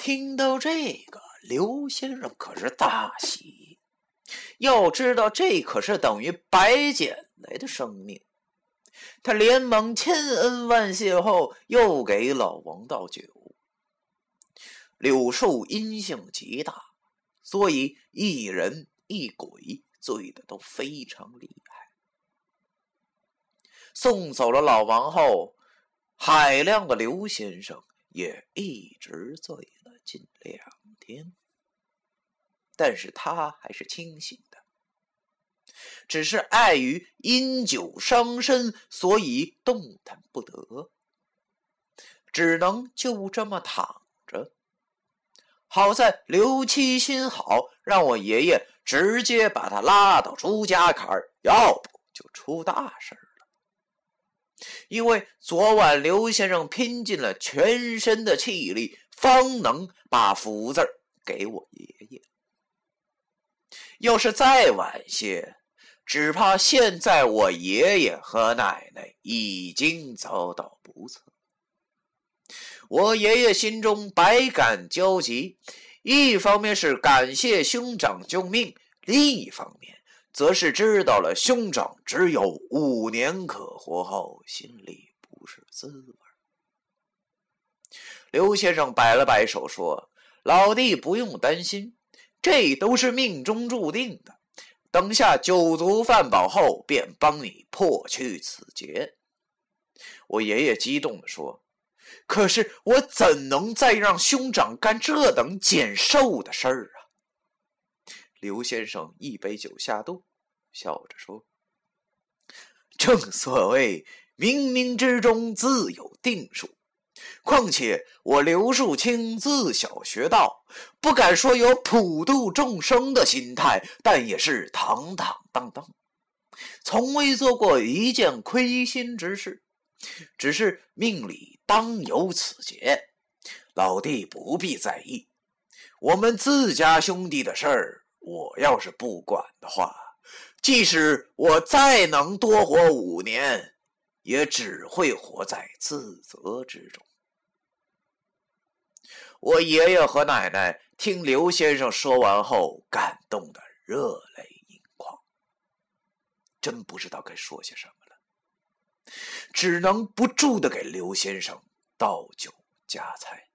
听到这个，刘先生可是大喜。要知道，这可是等于白捡来的生命。他连忙千恩万谢后，又给老王倒酒。柳树阴性极大，所以一人一鬼醉的都非常厉害。送走了老王后，海量的刘先生也一直醉了近两天。但是他还是清醒的，只是碍于因酒伤身，所以动弹不得，只能就这么躺着。好在刘七心好，让我爷爷直接把他拉到朱家坎儿，要不就出大事了。因为昨晚刘先生拼尽了全身的气力，方能把福字给我爷爷。要是再晚些，只怕现在我爷爷和奶奶已经遭到不测。我爷爷心中百感交集，一方面是感谢兄长救命，另一方面则是知道了兄长只有五年可活后，心里不是滋味。刘先生摆了摆手说：“老弟不用担心。”这都是命中注定的。等下酒足饭饱后，便帮你破去此劫。我爷爷激动地说：“可是我怎能再让兄长干这等减寿的事儿啊？”刘先生一杯酒下肚，笑着说：“正所谓冥冥之中自有定数。”况且我刘树清自小学道，不敢说有普度众生的心态，但也是堂堂当当，从未做过一件亏心之事。只是命里当有此劫，老弟不必在意。我们自家兄弟的事儿，我要是不管的话，即使我再能多活五年，也只会活在自责之中。我爷爷和奶奶听刘先生说完后，感动的热泪盈眶，真不知道该说些什么了，只能不住的给刘先生倒酒加菜。